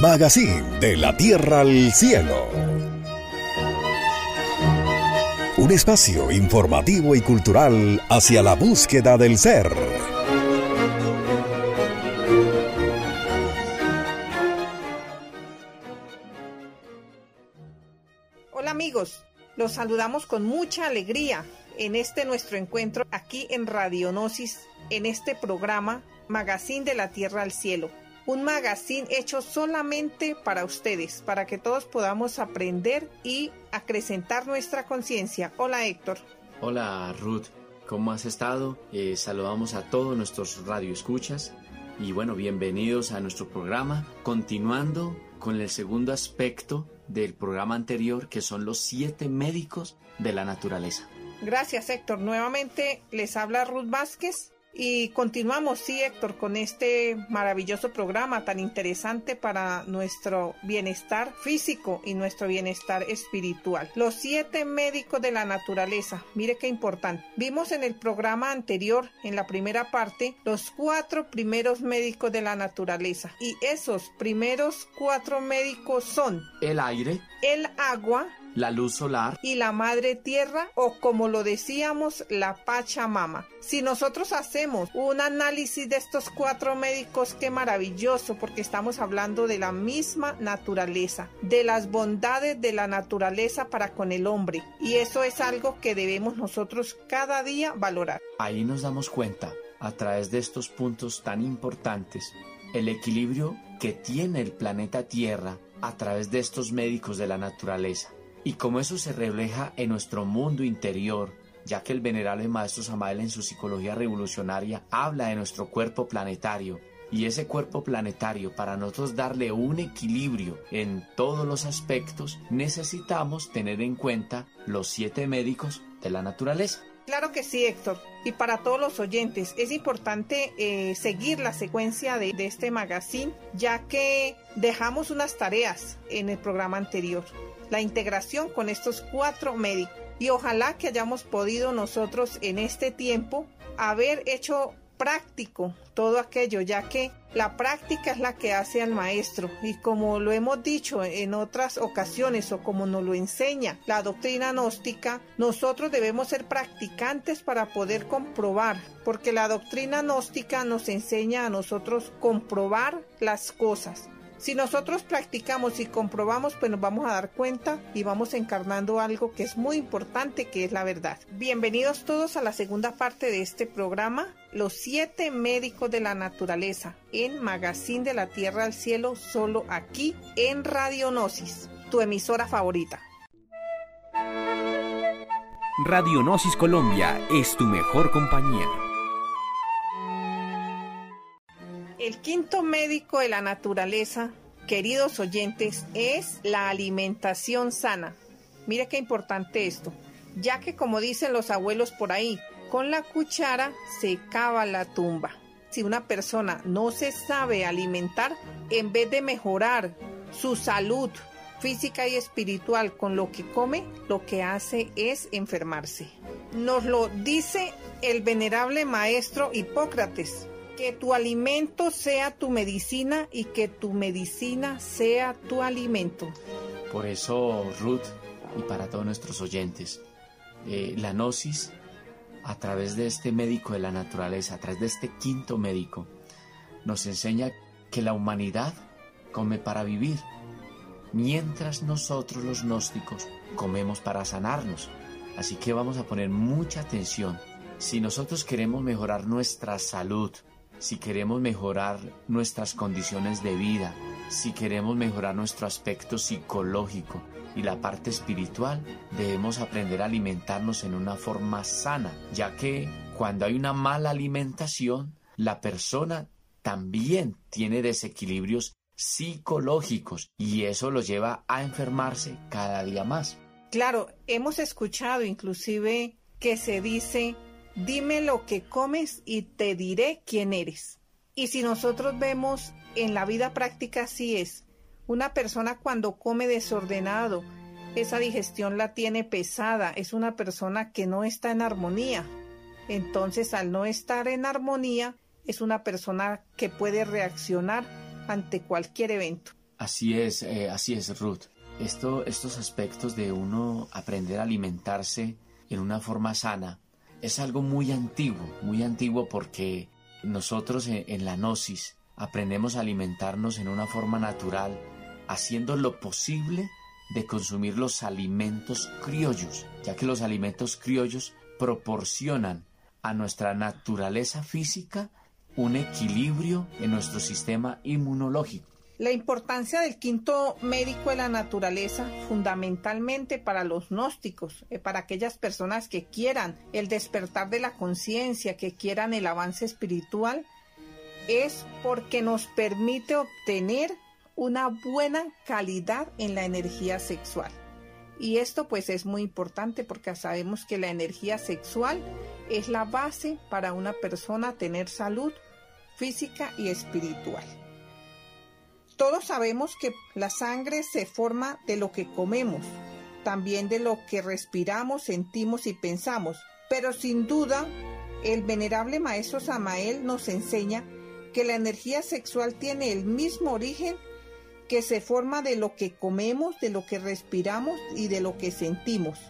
Magazine de la Tierra al Cielo. Un espacio informativo y cultural hacia la búsqueda del ser. Hola amigos, los saludamos con mucha alegría en este nuestro encuentro aquí en Radionosis, en este programa Magazine de la Tierra al Cielo un magazine hecho solamente para ustedes, para que todos podamos aprender y acrecentar nuestra conciencia. Hola Héctor. Hola Ruth, ¿cómo has estado? Eh, saludamos a todos nuestros radioescuchas y bueno, bienvenidos a nuestro programa, continuando con el segundo aspecto del programa anterior, que son los siete médicos de la naturaleza. Gracias Héctor. Nuevamente les habla Ruth Vázquez y continuamos, sí, Héctor, con este maravilloso programa tan interesante para nuestro bienestar físico y nuestro bienestar espiritual. Los siete médicos de la naturaleza. Mire qué importante. Vimos en el programa anterior, en la primera parte, los cuatro primeros médicos de la naturaleza. Y esos primeros cuatro médicos son el aire, el agua, la luz solar y la madre tierra o como lo decíamos la Pachamama. Si nosotros hacemos un análisis de estos cuatro médicos, qué maravilloso porque estamos hablando de la misma naturaleza, de las bondades de la naturaleza para con el hombre y eso es algo que debemos nosotros cada día valorar. Ahí nos damos cuenta a través de estos puntos tan importantes el equilibrio que tiene el planeta Tierra a través de estos médicos de la naturaleza y cómo eso se refleja en nuestro mundo interior, ya que el venerable maestro Samael en su psicología revolucionaria habla de nuestro cuerpo planetario. Y ese cuerpo planetario, para nosotros darle un equilibrio en todos los aspectos, necesitamos tener en cuenta los siete médicos de la naturaleza. Claro que sí, Héctor. Y para todos los oyentes, es importante eh, seguir la secuencia de, de este magazine, ya que dejamos unas tareas en el programa anterior la integración con estos cuatro médicos. Y ojalá que hayamos podido nosotros en este tiempo haber hecho práctico todo aquello, ya que la práctica es la que hace al maestro y como lo hemos dicho en otras ocasiones o como nos lo enseña la doctrina gnóstica, nosotros debemos ser practicantes para poder comprobar, porque la doctrina gnóstica nos enseña a nosotros comprobar las cosas. Si nosotros practicamos y comprobamos, pues nos vamos a dar cuenta y vamos encarnando algo que es muy importante, que es la verdad. Bienvenidos todos a la segunda parte de este programa, Los siete médicos de la naturaleza, en Magazine de la Tierra al Cielo, solo aquí en Radionosis, tu emisora favorita. Radionosis Colombia es tu mejor compañía. El quinto médico de la naturaleza, queridos oyentes, es la alimentación sana. Mire qué importante esto, ya que como dicen los abuelos por ahí, con la cuchara se cava la tumba. Si una persona no se sabe alimentar, en vez de mejorar su salud física y espiritual con lo que come, lo que hace es enfermarse. Nos lo dice el venerable maestro Hipócrates que tu alimento sea tu medicina y que tu medicina sea tu alimento. Por eso, Ruth, y para todos nuestros oyentes, eh, la gnosis, a través de este médico de la naturaleza, a través de este quinto médico, nos enseña que la humanidad come para vivir, mientras nosotros los gnósticos comemos para sanarnos. Así que vamos a poner mucha atención. Si nosotros queremos mejorar nuestra salud, si queremos mejorar nuestras condiciones de vida, si queremos mejorar nuestro aspecto psicológico y la parte espiritual, debemos aprender a alimentarnos en una forma sana, ya que cuando hay una mala alimentación, la persona también tiene desequilibrios psicológicos y eso lo lleva a enfermarse cada día más. Claro, hemos escuchado inclusive que se dice dime lo que comes y te diré quién eres. Y si nosotros vemos en la vida práctica así es, una persona cuando come desordenado, esa digestión la tiene pesada, es una persona que no está en armonía. Entonces al no estar en armonía, es una persona que puede reaccionar ante cualquier evento. Así es, eh, así es, Ruth. Esto, estos aspectos de uno aprender a alimentarse en una forma sana es algo muy antiguo, muy antiguo porque nosotros en, la gnosis aprendemos a alimentarnos en una forma natural, haciendo lo posible de consumir los alimentos criollos, ya que los alimentos criollos proporcionan a nuestra naturaleza física un equilibrio en nuestro sistema inmunológico. La importancia del quinto médico de la naturaleza, fundamentalmente para los gnósticos, eh, para aquellas personas que quieran el despertar de la conciencia, que quieran el avance espiritual, es porque nos permite obtener una buena calidad en la energía sexual. Y esto pues es muy importante porque sabemos que la energía sexual es la base para una persona tener salud física y espiritual. Todos sabemos que la sangre se forma de lo que comemos, también de lo que respiramos, sentimos y pensamos, pero sin duda el venerable maestro Samael nos enseña que la energía sexual tiene el mismo origen que se forma de lo que comemos, de lo que respiramos y de lo que sentimos.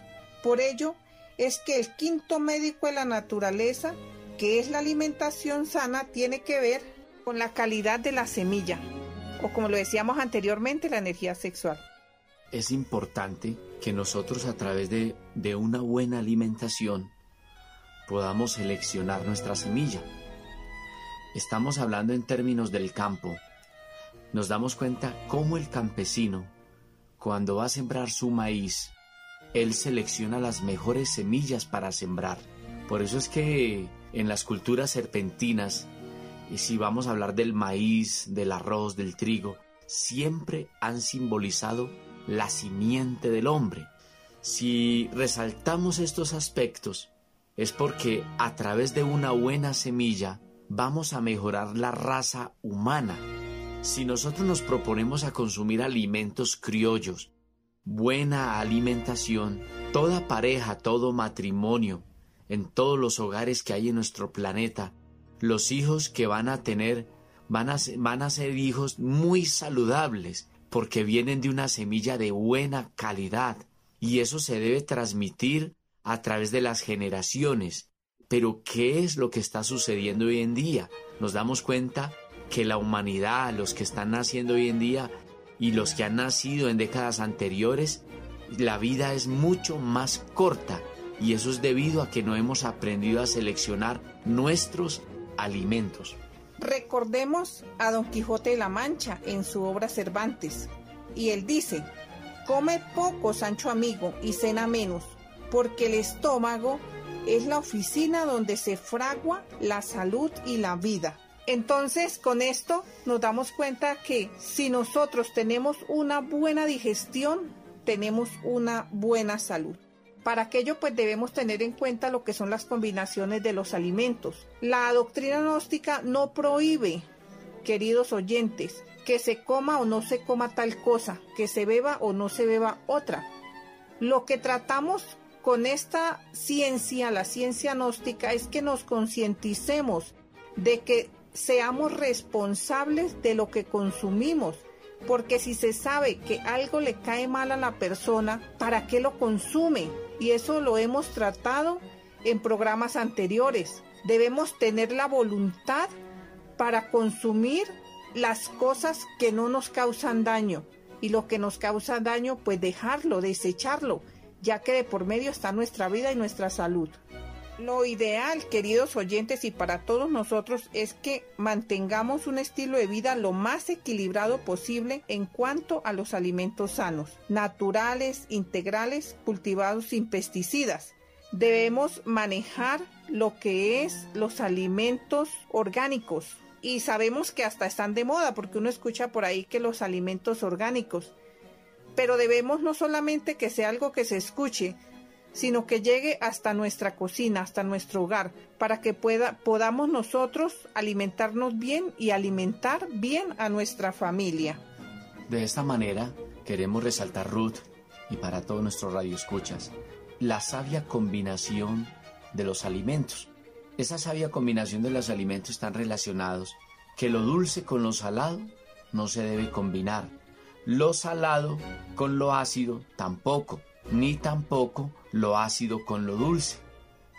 Por ello es que el quinto médico de la naturaleza, que es la alimentación sana, tiene que ver con la calidad de la semilla o como lo decíamos anteriormente, la energía sexual. Es importante que nosotros a través de, de una buena alimentación podamos seleccionar nuestra semilla. Estamos hablando en términos del campo. Nos damos cuenta cómo el campesino, cuando va a sembrar su maíz, él selecciona las mejores semillas para sembrar. Por eso es que en las culturas serpentinas y si vamos a hablar del maíz, del arroz, del trigo, siempre han simbolizado la simiente del hombre. Si resaltamos estos aspectos, es porque a través de una buena semilla vamos a mejorar la raza humana. Si nosotros nos proponemos a consumir alimentos criollos, buena alimentación, toda pareja, todo matrimonio, en todos los hogares que hay en nuestro planeta, los hijos que van a tener van a, van a ser hijos muy saludables porque vienen de una semilla de buena calidad y eso se debe transmitir a través de las generaciones. Pero ¿qué es lo que está sucediendo hoy en día? Nos damos cuenta que la humanidad, los que están naciendo hoy en día y los que han nacido en décadas anteriores, la vida es mucho más corta y eso es debido a que no hemos aprendido a seleccionar nuestros alimentos. Recordemos a Don Quijote de la Mancha en su obra Cervantes, y él dice, come poco, Sancho amigo, y cena menos, porque el estómago es la oficina donde se fragua la salud y la vida. Entonces, con esto nos damos cuenta que si nosotros tenemos una buena digestión, tenemos una buena salud. Para aquello pues debemos tener en cuenta lo que son las combinaciones de los alimentos. La doctrina gnóstica no prohíbe, queridos oyentes, que se coma o no se coma tal cosa, que se beba o no se beba otra. Lo que tratamos con esta ciencia, la ciencia gnóstica, es que nos concienticemos de que seamos responsables de lo que consumimos, porque si se sabe que algo le cae mal a la persona, ¿para qué lo consume? Y eso lo hemos tratado en programas anteriores. Debemos tener la voluntad para consumir las cosas que no nos causan daño. Y lo que nos causa daño, pues dejarlo, desecharlo, ya que de por medio está nuestra vida y nuestra salud. Lo ideal, queridos oyentes, y para todos nosotros es que mantengamos un estilo de vida lo más equilibrado posible en cuanto a los alimentos sanos, naturales, integrales, cultivados sin pesticidas. Debemos manejar lo que es los alimentos orgánicos. Y sabemos que hasta están de moda porque uno escucha por ahí que los alimentos orgánicos. Pero debemos no solamente que sea algo que se escuche, sino que llegue hasta nuestra cocina, hasta nuestro hogar, para que pueda, podamos nosotros alimentarnos bien y alimentar bien a nuestra familia. De esta manera, queremos resaltar Ruth y para todos nuestros radioescuchas, la sabia combinación de los alimentos. Esa sabia combinación de los alimentos están relacionados que lo dulce con lo salado no se debe combinar, lo salado con lo ácido tampoco, ni tampoco lo ácido con lo dulce,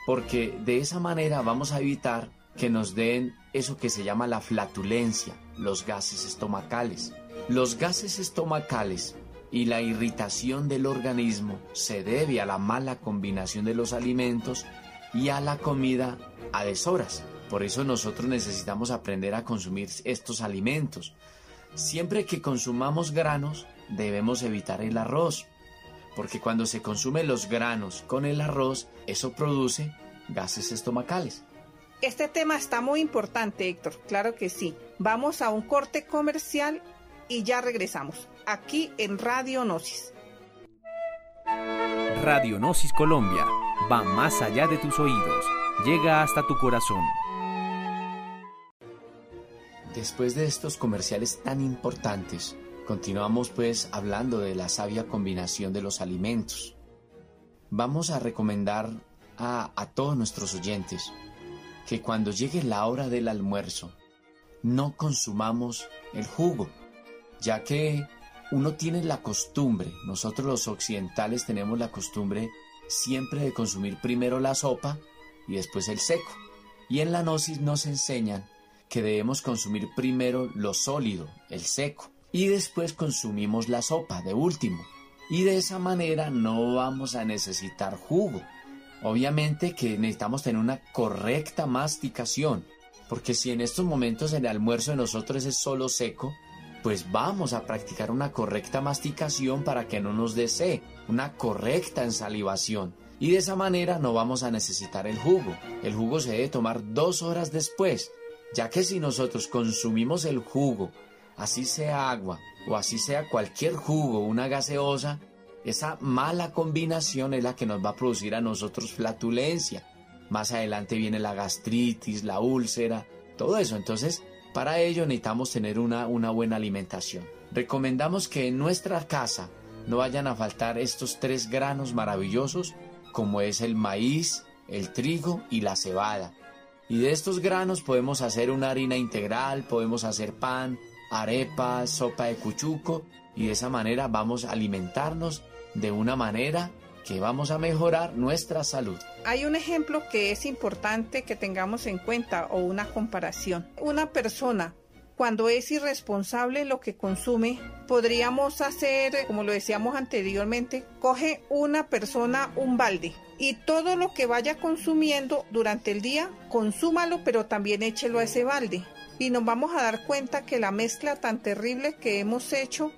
porque de esa manera vamos a evitar que nos den eso que se llama la flatulencia, los gases estomacales. Los gases estomacales y la irritación del organismo se debe a la mala combinación de los alimentos y a la comida a deshoras. Por eso nosotros necesitamos aprender a consumir estos alimentos. Siempre que consumamos granos, debemos evitar el arroz, porque cuando se consumen los granos con el arroz, eso produce gases estomacales. Este tema está muy importante, Héctor, claro que sí. Vamos a un corte comercial y ya regresamos, aquí en Radio Gnosis. Radio Gnosis Colombia va más allá de tus oídos, llega hasta tu corazón. Después de estos comerciales tan importantes, continuamos pues hablando de la sabia combinación de los alimentos. Vamos a recomendar a, todos nuestros oyentes que cuando llegue la hora del almuerzo, no consumamos el jugo, ya que uno tiene la costumbre, nosotros los occidentales tenemos la costumbre siempre de consumir primero la sopa y después el seco. Y en la gnosis nos enseñan que debemos consumir primero lo sólido, el seco, y después consumimos la sopa de último. Y de esa manera no vamos a necesitar jugo. Obviamente que necesitamos tener una correcta masticación, porque si en estos momentos el almuerzo de nosotros es solo seco, pues vamos a practicar una correcta masticación para que no nos desee, una correcta ensalivación. Y de esa manera no vamos a necesitar el jugo. El jugo se debe tomar dos horas después ya que si nosotros consumimos el jugo, así sea agua o así sea cualquier jugo, una gaseosa, esa mala combinación es la que nos va a producir a nosotros flatulencia. Más adelante viene la gastritis, la úlcera, todo eso. Entonces, para ello necesitamos tener una, una buena alimentación. Recomendamos que en nuestra casa no vayan a faltar estos tres granos maravillosos como es el maíz, el trigo y la cebada. Y de estos granos podemos hacer una harina integral, podemos hacer pan, arepas, sopa de cuchuco y de esa manera vamos a alimentarnos de una manera que vamos a mejorar nuestra salud. Hay un ejemplo que es importante que tengamos en cuenta o una comparación. Una persona cuando es irresponsable lo que consume, podríamos hacer, como lo decíamos anteriormente, coge una persona un balde y todo lo que vaya consumiendo durante el día, consúmalo, pero también échelo a ese balde. Y nos vamos a dar cuenta que la mezcla tan terrible que hemos hecho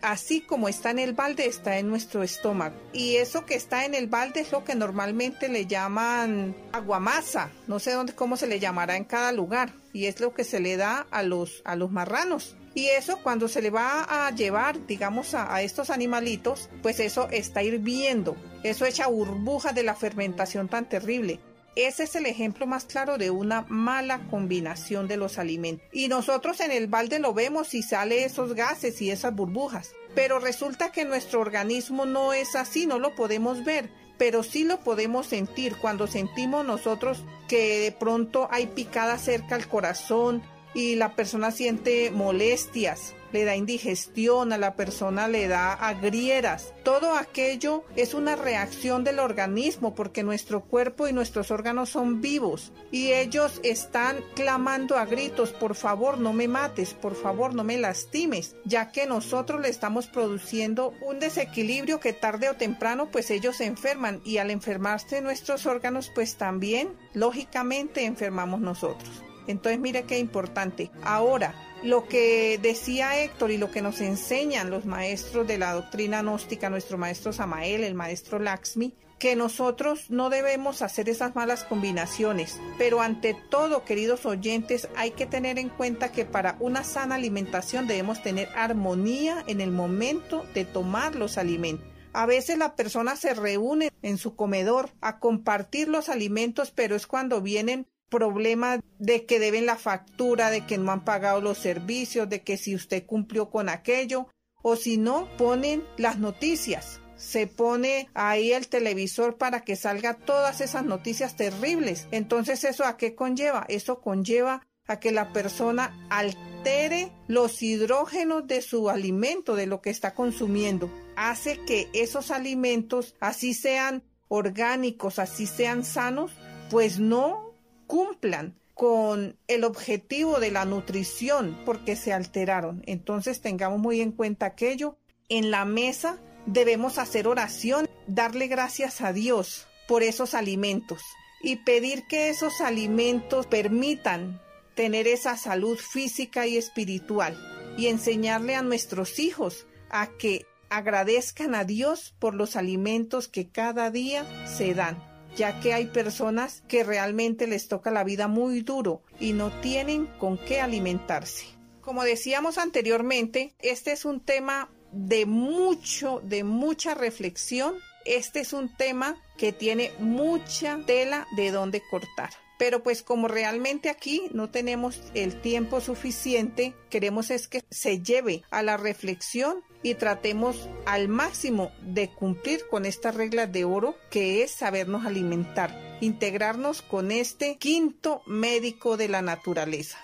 así como está en el balde, está en nuestro estómago. Y eso que está en el balde es lo que normalmente le llaman aguamasa. No sé cómo se le llamará en cada lugar. Y es lo que se le da a los, a los marranos. Y eso cuando se le va a llevar, digamos, a, a estos animalitos, pues eso está hirviendo. Eso echa burbujas de la fermentación tan terrible. Ese es el ejemplo más claro de una mala combinación de los alimentos. Y nosotros en el balde lo vemos y sale esos gases y esas burbujas. Pero resulta que nuestro organismo no es así, no lo podemos ver pero sí lo podemos sentir cuando sentimos nosotros que de pronto hay picada cerca al corazón y la persona siente molestias le da indigestión, a la persona le da agrieras. Todo aquello es una reacción del organismo porque nuestro cuerpo y nuestros órganos son vivos y ellos están clamando a gritos, por favor no me mates, por favor no me lastimes, ya que nosotros le estamos produciendo un desequilibrio que tarde o temprano pues ellos se enferman y al enfermarse nuestros órganos pues también lógicamente enfermamos nosotros. Entonces mire qué importante. Ahora, lo que decía Héctor y lo que nos enseñan los maestros de la doctrina gnóstica, nuestro maestro Samael, el maestro Laxmi, que nosotros no debemos hacer esas malas combinaciones, pero ante todo, queridos oyentes, hay que tener en cuenta que para una sana alimentación debemos tener armonía en el momento de tomar los alimentos. A veces la persona se reúne en su comedor a compartir los alimentos, pero es cuando vienen problema de que deben la factura, de que no han pagado los servicios, de que si usted cumplió con aquello, o si no, ponen las noticias. Se pone ahí el televisor para que salga todas esas noticias terribles. Entonces, ¿eso a qué conlleva? Eso conlleva a que la persona altere los hidrógenos de su alimento, de lo que está consumiendo. Hace que esos alimentos, así sean orgánicos, así sean sanos, pues no cumplan con el objetivo de la nutrición porque se alteraron. Entonces tengamos muy en cuenta aquello. En la mesa debemos hacer oración, darle gracias a Dios por esos alimentos y pedir que esos alimentos permitan tener esa salud física y espiritual y enseñarle a nuestros hijos a que agradezcan a Dios por los alimentos que cada día se dan, ya que hay personas que realmente les toca la vida muy duro y no tienen con qué alimentarse. Como decíamos anteriormente, este es un tema de mucho, de mucha reflexión. Este es un tema que tiene mucha tela de donde cortar. Pero pues como realmente aquí no tenemos el tiempo suficiente, queremos es que se lleve a la reflexión y tratemos al máximo de cumplir con esta regla de oro que es sabernos alimentar, integrarnos con este quinto médico de la naturaleza.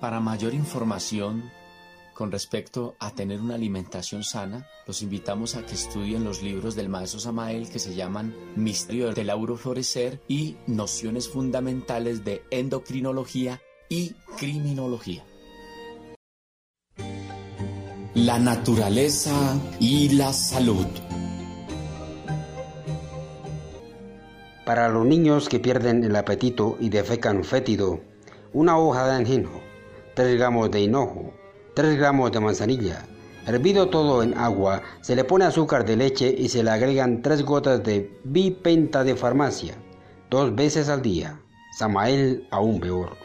Para mayor información con respecto a tener una alimentación sana, los invitamos a que estudien los libros del maestro Samael que se llaman Misterio del Lauro Florecer y Nociones Fundamentales de Endocrinología y Criminología. La naturaleza y la salud. Para los niños que pierden el apetito y defecan fétido, una hoja de anjenjo, 3 gramos de hinojo, 3 gramos de manzanilla. Hervido todo en agua, se le pone azúcar de leche y se le agregan 3 gotas de bipenta de farmacia, dos veces al día. Samael aún peor.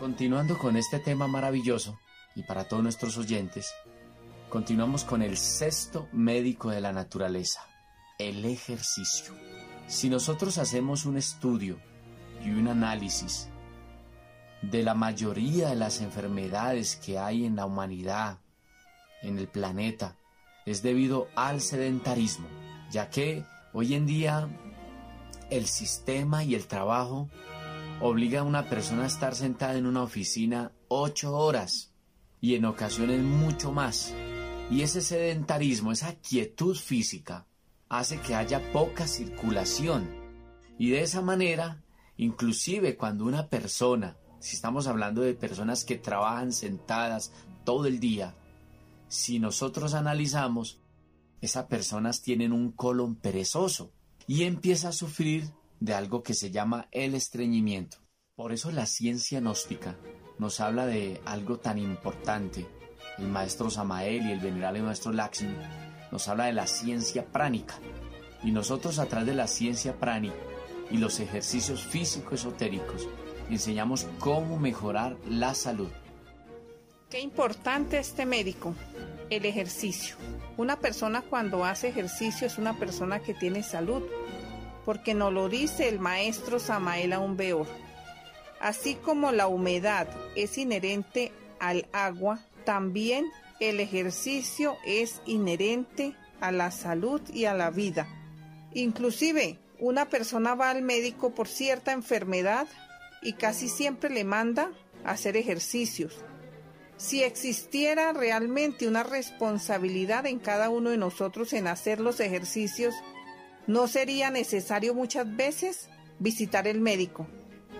Continuando con este tema maravilloso, y para todos nuestros oyentes, continuamos con el sexto médico de la naturaleza, el ejercicio. Si nosotros hacemos un estudio y un análisis de la mayoría de las enfermedades que hay en la humanidad, en el planeta, es debido al sedentarismo, ya que hoy en día el sistema y el trabajo obliga a una persona a estar sentada en una oficina ocho horas y en ocasiones mucho más. Y ese sedentarismo, esa quietud física, hace que haya poca circulación. Y de esa manera, inclusive cuando una persona si estamos hablando de personas que trabajan sentadas todo el día, si nosotros analizamos, esas personas tienen un colon perezoso y empieza a sufrir de algo que se llama el estreñimiento. Por eso la ciencia gnóstica nos habla de algo tan importante. El maestro Samael y el venerable maestro Lakshmi nos habla de la ciencia pránica. Y nosotros a través de la ciencia pránica y los ejercicios físico-esotéricos enseñamos cómo mejorar la salud. Qué importante este médico, el ejercicio. Una persona cuando hace ejercicio es una persona que tiene salud, porque nos lo dice el maestro Samael Aumbeor. Así como la humedad es inherente al agua, también el ejercicio es inherente a la salud y a la vida. Inclusive, una persona va al médico por cierta enfermedad y casi siempre le manda hacer ejercicios. Si existiera realmente una responsabilidad en cada uno de nosotros en hacer los ejercicios, no sería necesario muchas veces visitar el médico.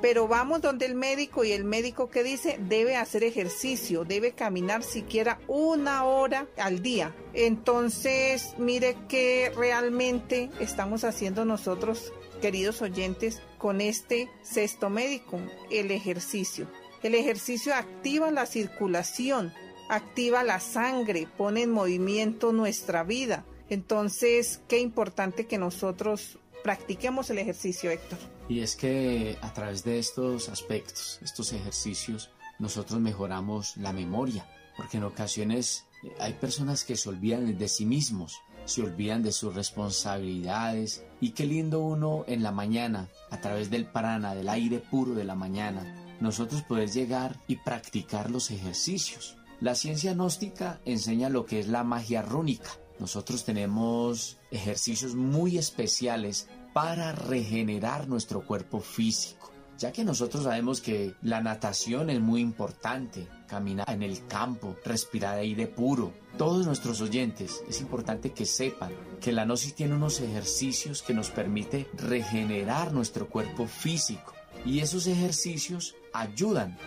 Pero vamos donde el médico y el médico que dice debe hacer ejercicio, debe caminar siquiera una hora al día. Entonces, mire que realmente estamos haciendo nosotros, queridos oyentes, con este sexto médico, el ejercicio. El ejercicio activa la circulación, activa la sangre, pone en movimiento nuestra vida. Entonces, qué importante que nosotros practiquemos el ejercicio, Héctor. Y es que a través de estos aspectos, estos ejercicios, nosotros mejoramos la memoria, porque en ocasiones hay personas que se olvidan de sí mismos, se olvidan de sus responsabilidades y qué lindo uno en la mañana, a través del prana, del aire puro de la mañana, nosotros poder llegar y practicar los ejercicios. La ciencia gnóstica enseña lo que es la magia rúnica. Nosotros tenemos ejercicios muy especiales para regenerar nuestro cuerpo físico, ya que nosotros sabemos que la natación es muy importante, caminar en el campo, respirar aire puro. Todos nuestros oyentes, es importante que sepan que la gnosis tiene unos ejercicios que nos permite regenerar nuestro cuerpo físico y esos ejercicios ayudan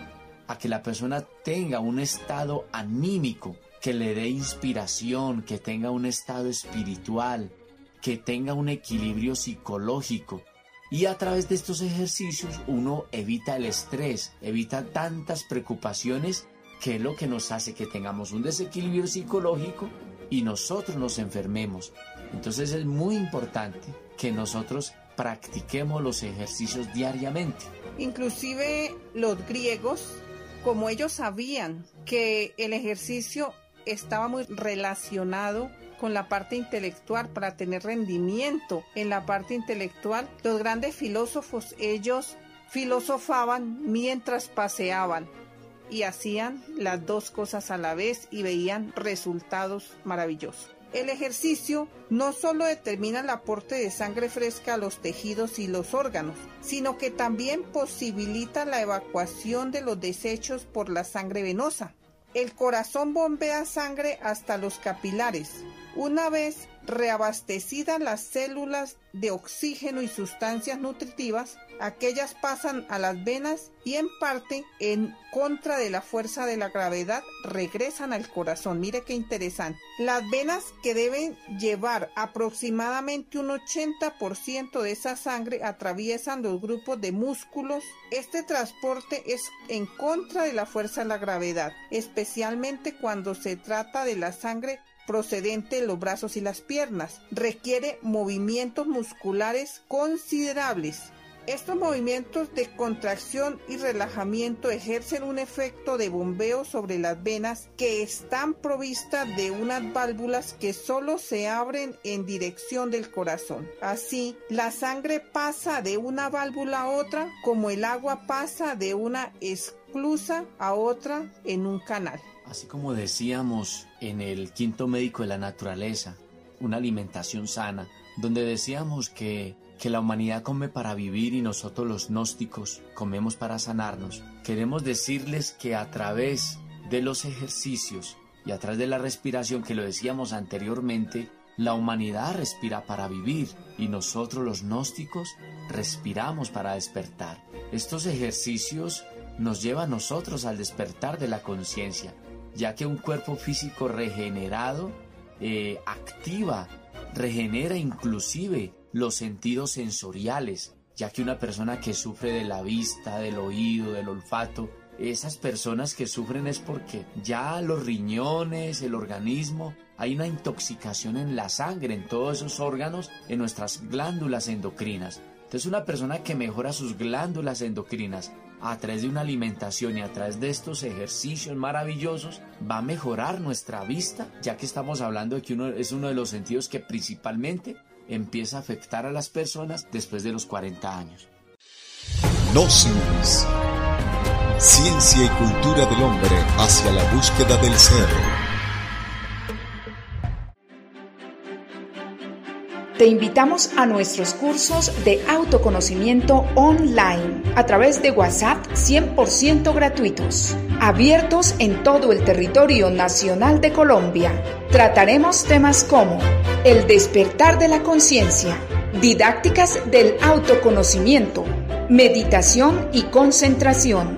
a que la persona tenga un estado anímico que le dé inspiración, que tenga un estado espiritual, que tenga un equilibrio psicológico. Y a través de estos ejercicios uno evita el estrés, evita tantas preocupaciones que es lo que nos hace que tengamos un desequilibrio psicológico y nosotros nos enfermemos. Entonces es muy importante que nosotros practiquemos los ejercicios diariamente. Inclusive los griegos, como ellos sabían que el ejercicio estaba muy relacionado con la parte intelectual para tener rendimiento en la parte intelectual, los grandes filósofos ellos filosofaban mientras paseaban y hacían las dos cosas a la vez y veían resultados maravillosos. El ejercicio no solo determina el aporte de sangre fresca a los tejidos y los órganos, sino que también posibilita la evacuación de los desechos por la sangre venosa. El corazón bombea sangre hasta los capilares. Una vez reabastecidas las células de oxígeno y sustancias nutritivas, aquellas pasan a las venas y en parte en contra de la fuerza de la gravedad regresan al corazón. Mire qué interesante. Las venas que deben llevar aproximadamente un 80% de esa sangre atraviesan los grupos de músculos. Este transporte es en contra de la fuerza de la gravedad, especialmente cuando se trata de la sangre procedente de los brazos y las piernas. Requiere movimientos musculares considerables estos movimientos de contracción y relajamiento ejercen un efecto de bombeo sobre las venas que están provistas de unas válvulas que solo se abren en dirección del corazón. Así, la sangre pasa de una válvula a otra como el agua pasa de una esclusa a otra en un canal. Así como decíamos en el quinto médico de la naturaleza, una alimentación sana, donde decíamos que que la humanidad come para vivir y nosotros los gnósticos comemos para sanarnos, queremos decirles que a través de los ejercicios y a través de la respiración que lo decíamos anteriormente, la humanidad respira para vivir y nosotros los gnósticos respiramos para despertar. Estos ejercicios nos llevan a nosotros al despertar de la conciencia, ya que un cuerpo físico regenerado eh, activa, regenera inclusive los sentidos sensoriales, ya que una persona que sufre de la vista, del oído, del olfato, esas personas que sufren es porque ya los riñones, el organismo, hay una intoxicación en la sangre, en todos esos órganos, en nuestras glándulas endocrinas. Entonces una persona que mejora sus glándulas endocrinas a través de una alimentación y a través de estos ejercicios maravillosos va a mejorar nuestra vista, ya que estamos hablando de que uno es uno de los sentidos que principalmente empieza a afectar a las personas después de los 40 años. Gnosis. Ciencia y cultura del hombre hacia la búsqueda del ser. Te invitamos a nuestros cursos de autoconocimiento online a través de WhatsApp 100% gratuitos, abiertos en todo el territorio nacional de Colombia. Trataremos temas como el despertar de la conciencia, didácticas del autoconocimiento, meditación y concentración,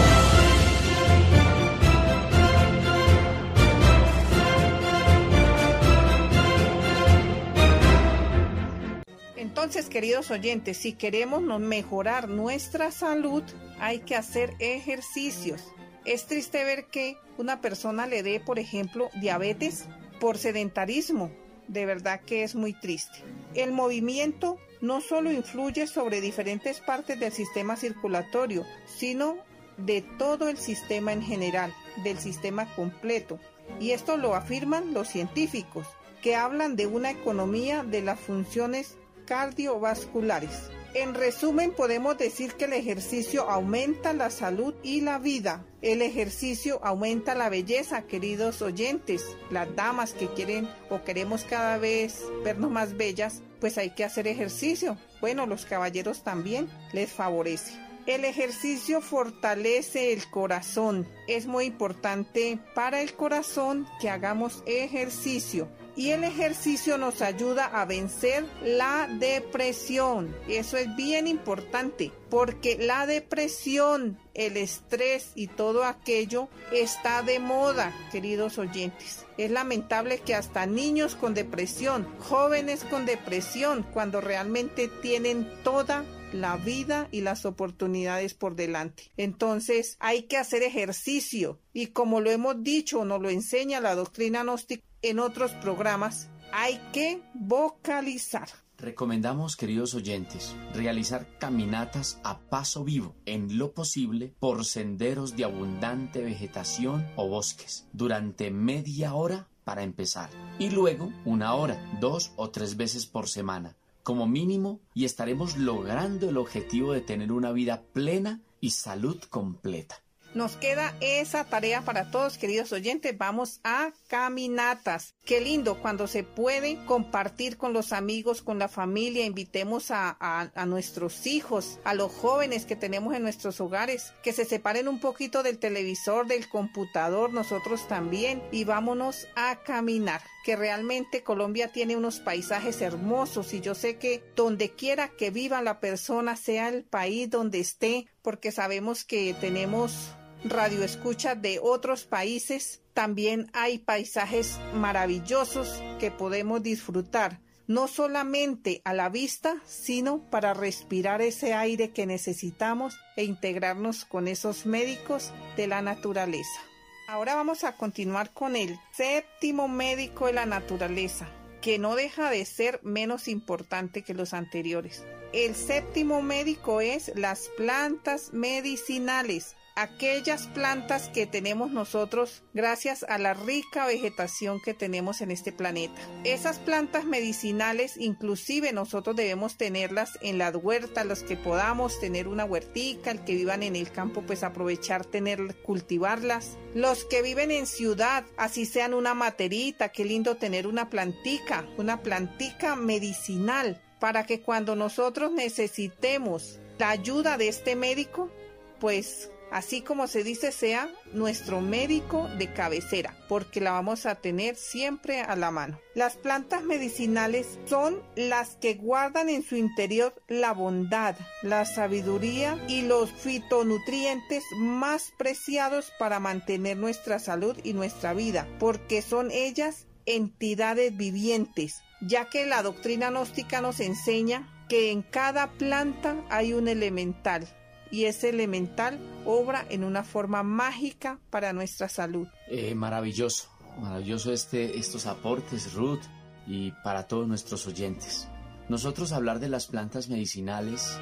queridos oyentes, si queremos mejorar nuestra salud, hay que hacer ejercicios. Es triste ver que una persona le dé, por ejemplo, diabetes por sedentarismo. De verdad que es muy triste. El movimiento no solo influye sobre diferentes partes del sistema circulatorio, sino de todo el sistema en general, del sistema completo. Y esto lo afirman los científicos, que hablan de una economía de las funciones cardiovasculares. En resumen, podemos decir que el ejercicio aumenta la salud y la vida. El ejercicio aumenta la belleza, queridos oyentes. Las damas que quieren o queremos cada vez vernos más bellas, pues hay que hacer ejercicio. Bueno, los caballeros también les favorece. El ejercicio fortalece el corazón. Es muy importante para el corazón que hagamos ejercicio y el ejercicio nos ayuda a vencer la depresión. Eso es bien importante porque la depresión, el estrés y todo aquello está de moda, queridos oyentes. Es lamentable que hasta niños con depresión, jóvenes con depresión, cuando realmente tienen toda la vida y las oportunidades por delante. Entonces hay que hacer ejercicio y como lo hemos dicho, nos lo enseña la doctrina gnóstica, en otros programas, hay que vocalizar. Recomendamos, queridos oyentes, realizar caminatas a paso vivo, en lo posible, por senderos de abundante vegetación o bosques, durante media hora para empezar, y luego una hora, dos o tres veces por semana, como mínimo, y estaremos logrando el objetivo de tener una vida plena y salud completa. Nos queda esa tarea para todos, queridos oyentes. Vamos a caminatas. Qué lindo cuando se puede compartir con los amigos, con la familia. Invitemos a, a, nuestros hijos, a los jóvenes que tenemos en nuestros hogares, que se separen un poquito del televisor, del computador, nosotros también, y vámonos a caminar. Que realmente Colombia tiene unos paisajes hermosos y yo sé que donde quiera que viva la persona, sea el país donde esté, porque sabemos que tenemos radio escucha de otros países, también hay paisajes maravillosos que podemos disfrutar, no solamente a la vista, sino para respirar ese aire que necesitamos e integrarnos con esos médicos de la naturaleza. Ahora vamos a continuar con el séptimo médico de la naturaleza, que no deja de ser menos importante que los anteriores. El séptimo médico es las plantas medicinales aquellas plantas que tenemos nosotros gracias a la rica vegetación que tenemos en este planeta. Esas plantas medicinales inclusive nosotros debemos tenerlas en las huertas, los que podamos tener una huertica, el que vivan en el campo pues aprovechar tener cultivarlas. Los que viven en ciudad, así sean una materita, qué lindo tener una plantica, una plantica medicinal para que cuando nosotros necesitemos la ayuda de este médico, pues así como se dice sea nuestro médico de cabecera, porque la vamos a tener siempre a la mano. Las plantas medicinales son las que guardan en su interior la bondad, la sabiduría y los fitonutrientes más preciados para mantener nuestra salud y nuestra vida, porque son ellas entidades vivientes, ya que la doctrina gnóstica nos enseña que en cada planta hay un elemental, y ese elemental obra en una forma mágica para nuestra salud. Eh, maravilloso, maravilloso este, estos aportes, Ruth, y para todos nuestros oyentes. Nosotros hablar de las plantas medicinales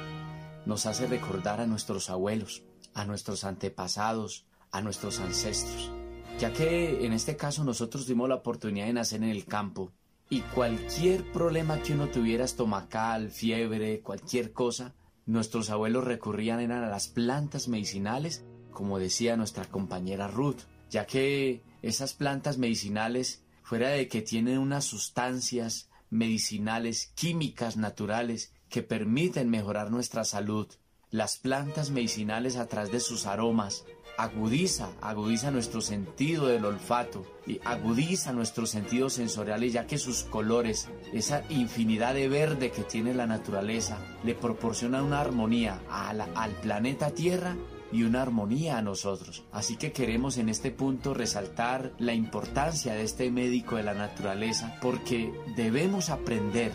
nos hace recordar a nuestros abuelos, a nuestros antepasados, a nuestros ancestros, ya que en este caso nosotros tuvimos la oportunidad de nacer en el campo y cualquier problema que uno tuviera estomacal, fiebre, cualquier cosa, Nuestros abuelos recurrían a las plantas medicinales, como decía nuestra compañera Ruth, ya que esas plantas medicinales, fuera de que tienen unas sustancias medicinales, químicas, naturales, que permiten mejorar nuestra salud, las plantas medicinales a través de sus aromas, agudiza, agudiza nuestro sentido del olfato y agudiza nuestros sentidos sensoriales ya que sus colores, esa infinidad de verde que tiene la naturaleza, le proporciona una armonía al planeta Tierra y una armonía a nosotros. Así que queremos en este punto resaltar la importancia de este médico de la naturaleza porque debemos aprender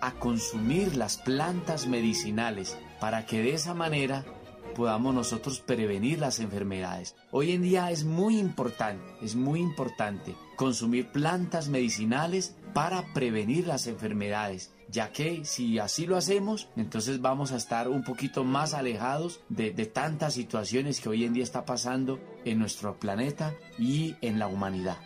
a consumir las plantas medicinales para que de esa manera podamos nosotros prevenir las enfermedades. Hoy en día es muy importante, es muy importante consumir plantas medicinales para prevenir las enfermedades ya que si así lo hacemos, entonces vamos a estar un poquito más alejados de, tantas situaciones que hoy en día está pasando en nuestro planeta y en la humanidad.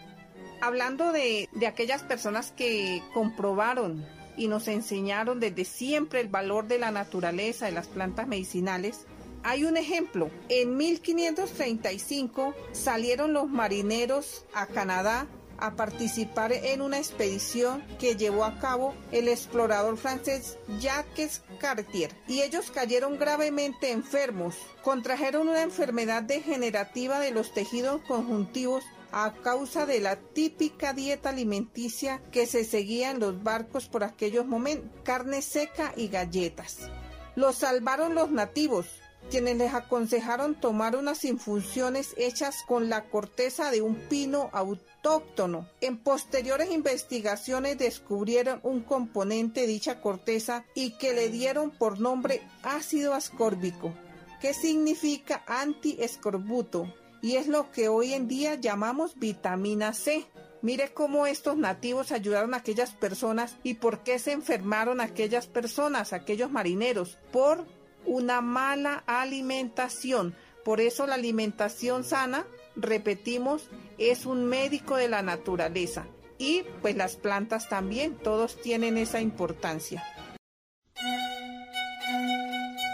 Hablando de, de aquellas personas que comprobaron y nos enseñaron desde siempre el valor de la naturaleza, de las plantas medicinales, hay un ejemplo. En 1535 salieron los marineros a Canadá a participar en una expedición que llevó a cabo el explorador francés Jacques Cartier y ellos cayeron gravemente enfermos, contrajeron una enfermedad degenerativa de los tejidos conjuntivos a causa de la típica dieta alimenticia que se seguía en los barcos por aquellos momentos, carne seca y galletas. Los salvaron los nativos, quienes les aconsejaron tomar unas infusiones hechas con la corteza de un pino autóctono. En posteriores investigaciones descubrieron un componente de dicha corteza y que le dieron por nombre ácido ascórbico, que significa anti-escorbuto y es lo que hoy en día llamamos vitamina C. Mire cómo estos nativos ayudaron a aquellas personas y por qué se enfermaron aquellas personas, aquellos marineros, por una mala alimentación. Por eso la alimentación sana, repetimos, es un médico de la naturaleza. Y pues las plantas también, todos tienen esa importancia.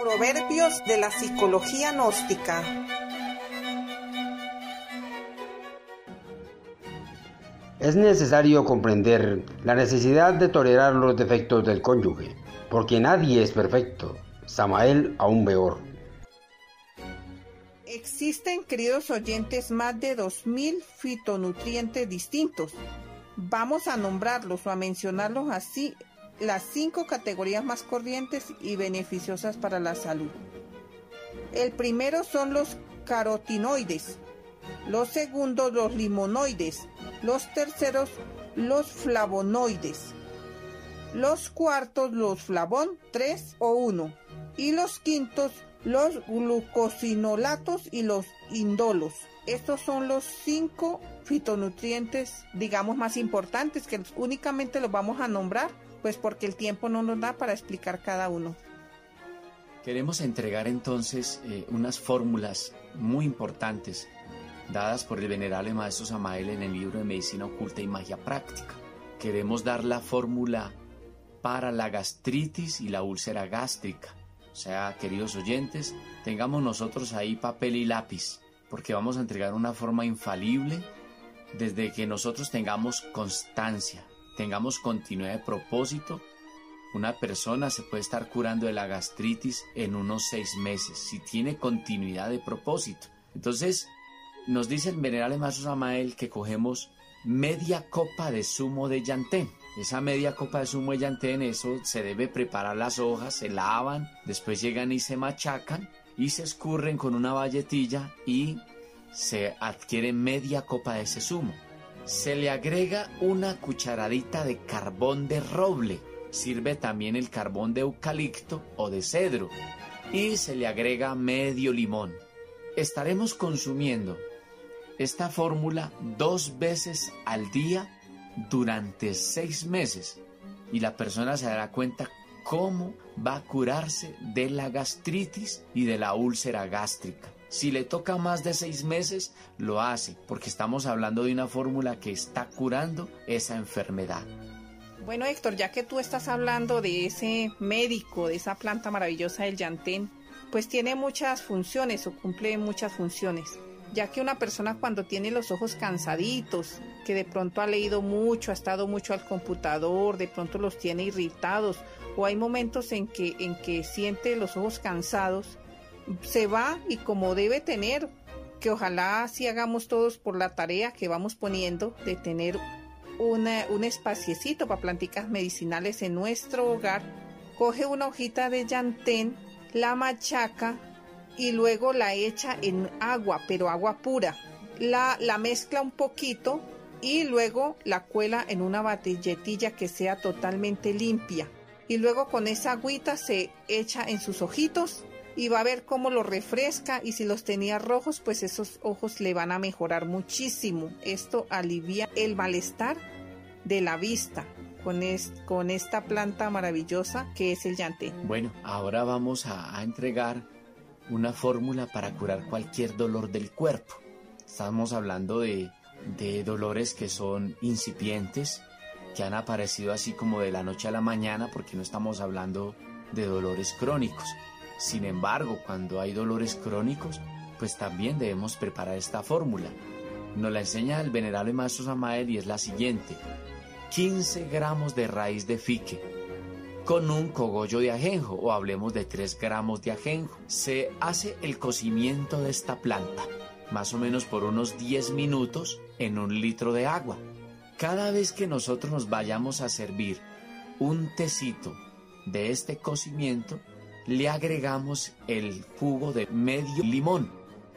Proverbios de la psicología gnóstica. Es necesario comprender la necesidad de tolerar los defectos del cónyuge, porque nadie es perfecto. Samael aún peor. Existen, queridos oyentes, más de 2.000 fitonutrientes distintos. Vamos a nombrarlos o a mencionarlos así, las cinco categorías más corrientes y beneficiosas para la salud. El primero son los carotinoides, los segundos los limonoides, los terceros los flavonoides, los cuartos los flavón 3 o 1 y los quintos los glucosinolatos y los indolos. Estos son los cinco fitonutrientes, digamos, más importantes que únicamente los vamos a nombrar, pues porque el tiempo no nos da para explicar cada uno. Queremos entregar entonces eh, unas fórmulas muy importantes dadas por el venerable maestro Samael en el libro de Medicina Oculta y Magia Práctica. Queremos dar la fórmula para la gastritis y la úlcera gástrica. O sea, queridos oyentes, tengamos nosotros ahí papel y lápiz, porque vamos a entregar una forma infalible desde que nosotros tengamos constancia, tengamos continuidad de propósito. Una persona se puede estar curando de la gastritis en unos seis meses si tiene continuidad de propósito. Entonces, nos dice el venerable Maestro Samael que cogemos media copa de zumo de llantén. Esa media copa de zumo de llantén, eso se debe preparar las hojas, se lavan, después llegan y se machacan y se escurren con una valletilla y se adquiere media copa de ese zumo. Se le agrega una cucharadita de carbón de roble. Sirve también el carbón de eucalipto o de cedro. Y se le agrega medio limón. Estaremos consumiendo esta fórmula dos veces al día durante seis meses y la persona se dará cuenta cómo va a curarse de la gastritis y de la úlcera gástrica. Si le toca más de seis meses, lo hace, porque estamos hablando de una fórmula que está curando esa enfermedad. Bueno, Héctor, ya que tú estás hablando de ese médico, de esa planta maravillosa del llantén, pues tiene muchas funciones o cumple muchas funciones ya que una persona cuando tiene los ojos cansaditos, que de pronto ha leído mucho, ha estado mucho al computador, de pronto los tiene irritados, o hay momentos en que, en que siente los ojos cansados, se va y como debe tener, que ojalá así hagamos todos por la tarea que vamos poniendo de tener una, un espaciecito para planticas medicinales en nuestro hogar, coge una hojita de llantén, la machaca, y luego la echa en agua, pero agua pura. La, la mezcla un poquito y luego la cuela en una batilletilla que sea totalmente limpia. Y luego con esa agüita se echa en sus ojitos y va a ver cómo lo refresca y si los tenía rojos pues esos ojos le van a mejorar muchísimo. Esto alivia el malestar de la vista con, con esta planta maravillosa que es el llante. Bueno, ahora vamos a, entregar una fórmula para curar cualquier dolor del cuerpo. Estamos hablando de, de dolores que son incipientes, que han aparecido así como de la noche a la mañana, porque no estamos hablando de dolores crónicos. Sin embargo, cuando hay dolores crónicos, pues también debemos preparar esta fórmula. Nos la enseña el venerable maestro Samael y es la siguiente. 15 gramos de raíz de fique con un cogollo de ajenjo o hablemos de 3 gramos de ajenjo. Se hace el cocimiento de esta planta, más o menos por unos 10 minutos en un litro de agua. Cada vez que nosotros nos vayamos a servir un tecito de este cocimiento, le agregamos el jugo de medio limón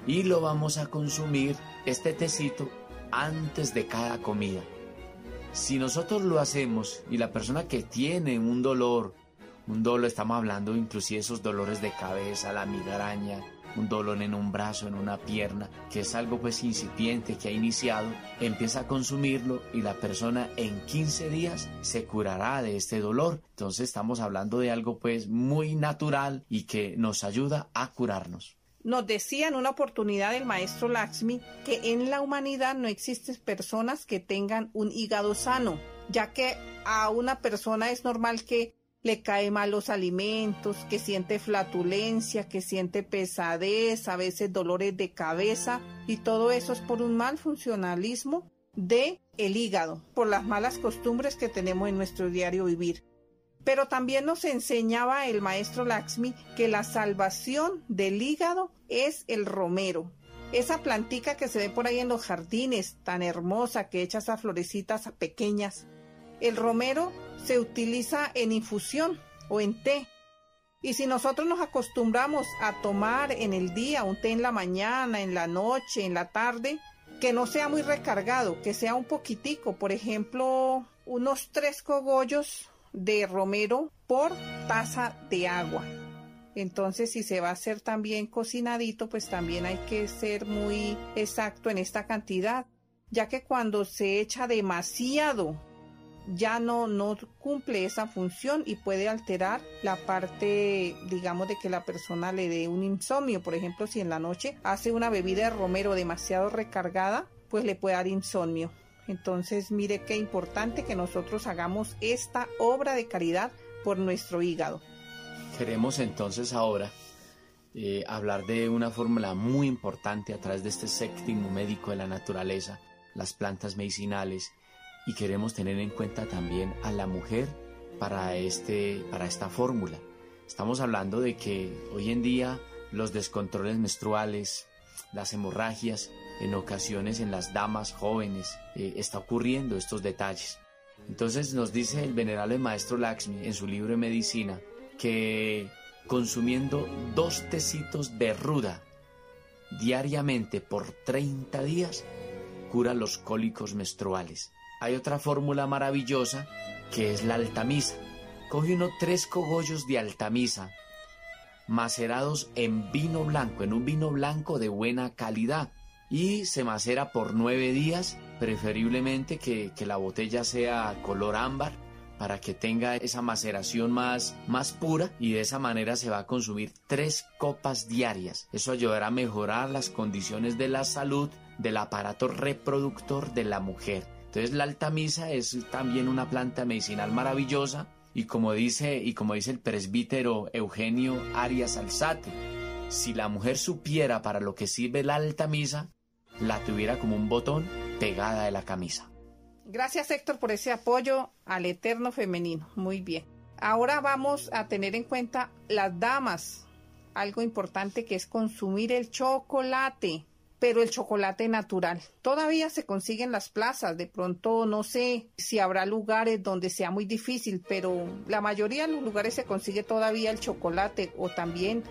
y lo vamos a consumir este tecito antes de cada comida. Si nosotros lo hacemos y la persona que tiene un dolor, un dolor, estamos hablando inclusive esos dolores de cabeza, la migraña, un dolor en un brazo, en una pierna, que es algo pues incipiente que ha iniciado, empieza a consumirlo y la persona en 15 días se curará de este dolor. Entonces estamos hablando de algo pues muy natural y que nos ayuda a curarnos. Nos decía en una oportunidad el maestro Lakshmi que en la humanidad no existen personas que tengan un hígado sano, ya que a una persona es normal que le cae mal los alimentos, que siente flatulencia, que siente pesadez, a veces dolores de cabeza y todo eso es por un mal funcionalismo de el hígado, por las malas costumbres que tenemos en nuestro diario vivir. Pero también nos enseñaba el maestro Laxmi que la salvación del hígado es el romero. Esa plantica que se ve por ahí en los jardines, tan hermosa que echa esas florecitas pequeñas. El romero se utiliza en infusión o en té. Y si nosotros nos acostumbramos a tomar en el día un té en la mañana, en la noche, en la tarde, que no sea muy recargado, que sea un poquitico, por ejemplo, unos tres cogollos de romero por taza de agua. Entonces, si se va a hacer también cocinadito, pues también hay que ser muy exacto en esta cantidad, ya que cuando se echa demasiado, ya no, no cumple esa función y puede alterar la parte, digamos, de que la persona le dé un insomnio. Por ejemplo, si en la noche hace una bebida de romero demasiado recargada, pues le puede dar insomnio. Entonces, mire qué importante que nosotros hagamos esta obra de caridad por nuestro hígado. Queremos entonces ahora eh, hablar de una fórmula muy importante a través de este séptimo médico de la naturaleza, las plantas medicinales, y queremos tener en cuenta también a la mujer para, este, para esta fórmula. Estamos hablando de que hoy en día los descontroles menstruales, las hemorragias, en ocasiones en las damas jóvenes eh, está ocurriendo estos detalles. Entonces nos dice el venerable maestro Lakshmi en su libro de medicina que consumiendo dos tecitos de ruda diariamente por 30 días cura los cólicos menstruales. Hay otra fórmula maravillosa que es la altamisa. Coge uno tres cogollos de altamisa macerados en vino blanco, en un vino blanco de buena calidad y se macera por nueve días, preferiblemente que, la botella sea color ámbar para que tenga esa maceración más, más pura y de esa manera se va a consumir tres copas diarias. Eso ayudará a mejorar las condiciones de la salud del aparato reproductor de la mujer. Entonces la altamisa es también una planta medicinal maravillosa y como dice, y como dice el presbítero Eugenio Arias Alzate, si la mujer supiera para lo que sirve la altamisa, la tuviera como un botón pegada de la camisa. Gracias Héctor por ese apoyo al eterno femenino. Muy bien. Ahora vamos a tener en cuenta las damas. Algo importante que es consumir el chocolate, pero el chocolate natural. Todavía se consigue en las plazas. De pronto no sé si habrá lugares donde sea muy difícil, pero la mayoría de los lugares se consigue todavía el chocolate o también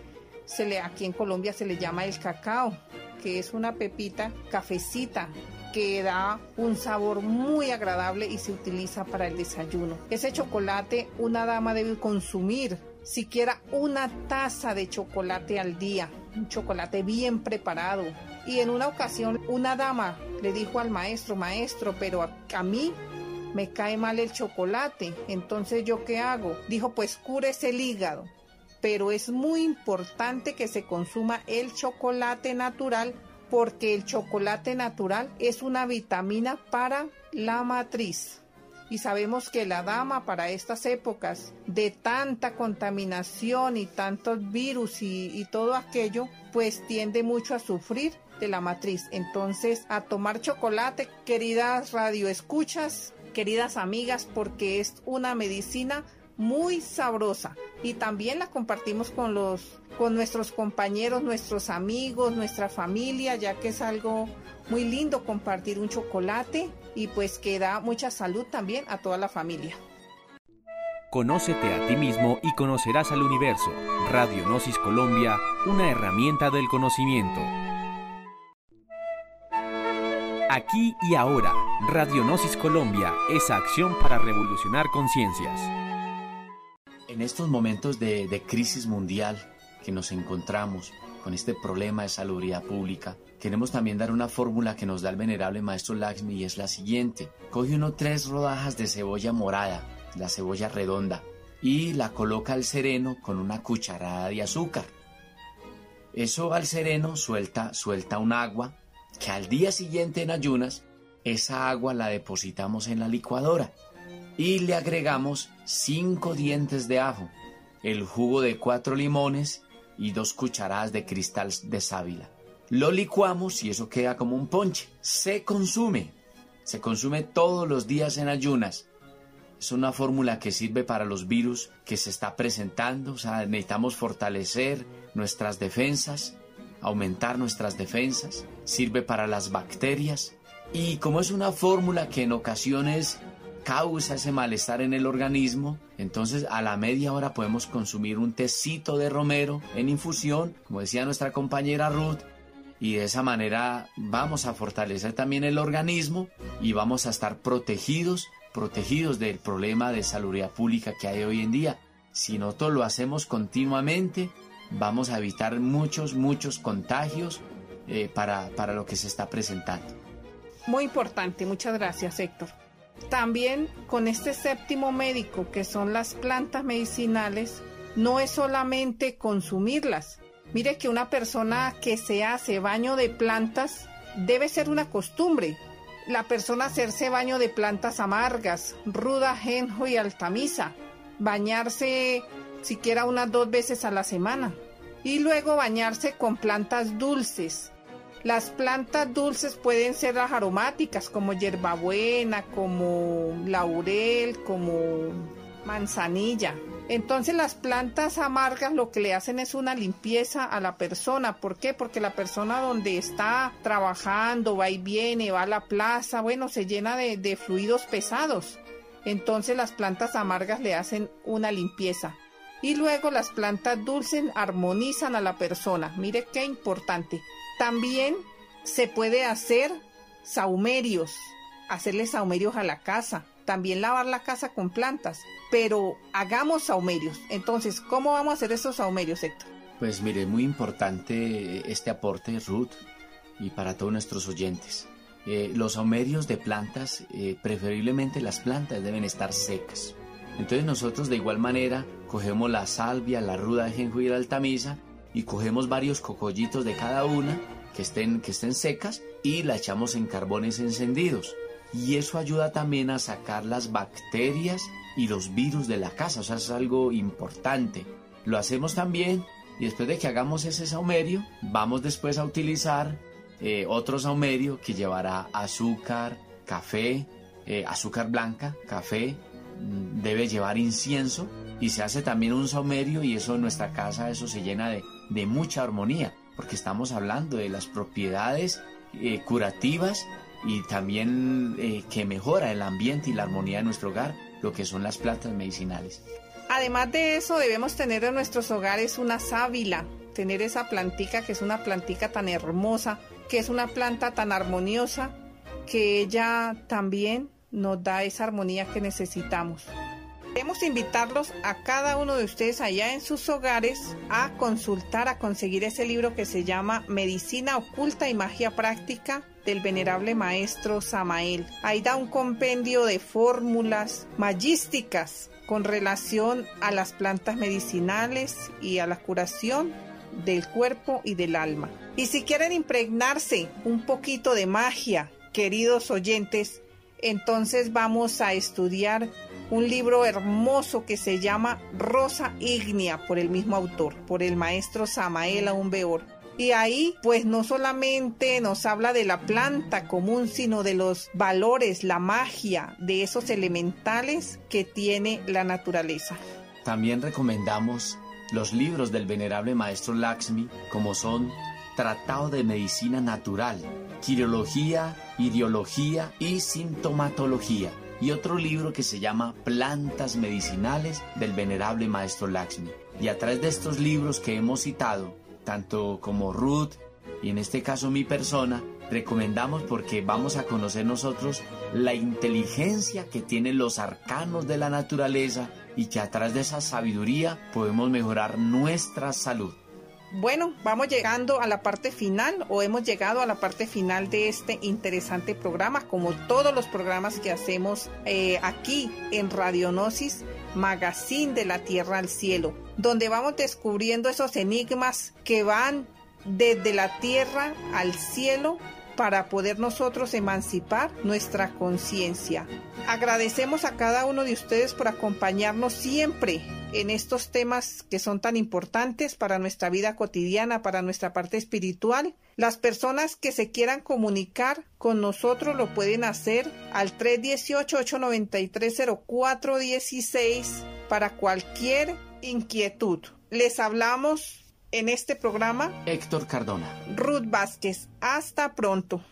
se le, aquí en Colombia se le llama el cacao que es una pepita cafecita que da un sabor muy agradable y se utiliza para el desayuno. Ese chocolate una dama debe consumir siquiera una taza de chocolate al día, un chocolate bien preparado. Y en una ocasión una dama le dijo al maestro, maestro, pero a, mí me cae mal el chocolate, entonces yo qué hago? Dijo, pues cúrese el hígado. Pero es muy importante que se consuma el chocolate natural porque el chocolate natural es una vitamina para la matriz. Y sabemos que la dama para estas épocas de tanta contaminación y tantos virus y, todo aquello, pues tiende mucho a sufrir de la matriz. Entonces, a tomar chocolate, queridas radioescuchas, queridas amigas, porque es una medicina muy sabrosa y también la compartimos con los con nuestros compañeros, nuestros amigos, nuestra familia, ya que es algo muy lindo compartir un chocolate y pues que da mucha salud también a toda la familia. Conócete a ti mismo y conocerás al universo. Radio Gnosis Colombia, una herramienta del conocimiento. Aquí y ahora, Radio Gnosis Colombia, esa acción para revolucionar conciencias. En estos momentos de, crisis mundial que nos encontramos con este problema de salubridad pública, queremos también dar una fórmula que nos da el venerable maestro Laxmi y es la siguiente. Coge uno tres rodajas de cebolla morada, la cebolla redonda, y la coloca al sereno con una cucharada de azúcar. Eso al sereno suelta, suelta un agua que al día siguiente en ayunas, esa agua la depositamos en la licuadora y le agregamos 5 dientes de ajo, el jugo de 4 limones y 2 cucharadas de cristal de sábila. Lo licuamos y eso queda como un ponche. Se consume. Se consume todos los días en ayunas. Es una fórmula que sirve para los virus que se está presentando. O sea, necesitamos fortalecer nuestras defensas, aumentar nuestras defensas. Sirve para las bacterias. Y como es una fórmula que en ocasiones causa ese malestar en el organismo, entonces a la media hora podemos consumir un tecito de romero en infusión, como decía nuestra compañera Ruth, y de esa manera vamos a fortalecer también el organismo y vamos a estar protegidos, protegidos del problema de salubridad pública que hay hoy en día. Si nosotros lo hacemos continuamente, vamos a evitar muchos, muchos contagios eh, para, para lo que se está presentando. Muy importante, muchas gracias Héctor. También con este séptimo médico, que son las plantas medicinales, no es solamente consumirlas. Mire que una persona que se hace baño de plantas debe ser una costumbre. La persona hacerse baño de plantas amargas, ruda, genjo y altamisa. Bañarse siquiera unas dos veces a la semana. Y luego bañarse con plantas dulces, las plantas dulces pueden ser las aromáticas como hierbabuena, como laurel, como manzanilla. Entonces las plantas amargas lo que le hacen es una limpieza a la persona. ¿Por qué? Porque la persona donde está trabajando, va y viene, va a la plaza, bueno, se llena de, de fluidos pesados. Entonces las plantas amargas le hacen una limpieza. Y luego las plantas dulces armonizan a la persona. Mire qué importante. También se puede hacer saumerios, hacerle saumerios a la casa, también lavar la casa con plantas, pero hagamos saumerios. Entonces, ¿cómo vamos a hacer esos saumerios, Héctor? Pues mire, muy importante este aporte, Ruth, y para todos nuestros oyentes. Eh, los saumerios de plantas, eh, preferiblemente las plantas deben estar secas. Entonces nosotros de igual manera cogemos la salvia, la ruda de jengibre la altamisa y cogemos varios cocollitos de cada una que estén, que estén secas y la echamos en carbones encendidos. Y eso ayuda también a sacar las bacterias y los virus de la casa, o sea, es algo importante. Lo hacemos también y después de que hagamos ese saumerio, vamos después a utilizar eh, otro saumerio que llevará azúcar, café, eh, azúcar blanca, café, mm, debe llevar incienso y se hace también un saumerio y eso en nuestra casa, eso se llena de, de mucha armonía, porque estamos hablando de las propiedades eh, curativas y también eh, que mejora el ambiente y la armonía de nuestro hogar, lo que son las plantas medicinales. Además de eso, debemos tener en nuestros hogares una sábila, tener esa plantica que es una plantica tan hermosa, que es una planta tan armoniosa, que ella también nos da esa armonía que necesitamos. Queremos invitarlos a cada uno de ustedes allá en sus hogares a consultar, a conseguir ese libro que se llama Medicina Oculta y Magia Práctica del venerable maestro Samael. Ahí da un compendio de fórmulas magísticas con relación a las plantas medicinales y a la curación del cuerpo y del alma. Y si quieren impregnarse un poquito de magia, queridos oyentes, entonces vamos a estudiar un libro hermoso que se llama Rosa Ígnea por el mismo autor, por el maestro Samael Aumbeor. Y ahí pues no solamente nos habla de la planta común, sino de los valores, la magia de esos elementales que tiene la naturaleza. También recomendamos los libros del venerable maestro Lakshmi, como son Tratado de Medicina Natural, Quirología, Ideología y Sintomatología, y otro libro que se llama Plantas Medicinales del venerable maestro Lakshmi. Y a través de estos libros que hemos citado, tanto como Ruth y en este caso mi persona, recomendamos porque vamos a conocer nosotros la inteligencia que tienen los arcanos de la naturaleza y que a través de esa sabiduría podemos mejorar nuestra salud. Bueno, vamos llegando a la parte final o hemos llegado a la parte final de este interesante programa, como todos los programas que hacemos eh, aquí en Radionosis, Magazine de la Tierra al Cielo, donde vamos descubriendo esos enigmas que van desde la tierra al cielo para poder nosotros emancipar nuestra conciencia. Agradecemos a cada uno de ustedes por acompañarnos siempre en estos temas que son tan importantes para nuestra vida cotidiana, para nuestra parte espiritual. Las personas que se quieran comunicar con nosotros lo pueden hacer al 318-893-0416 para cualquier inquietud. Les hablamos en este programa Héctor Cardona. Ruth Vázquez. Hasta pronto.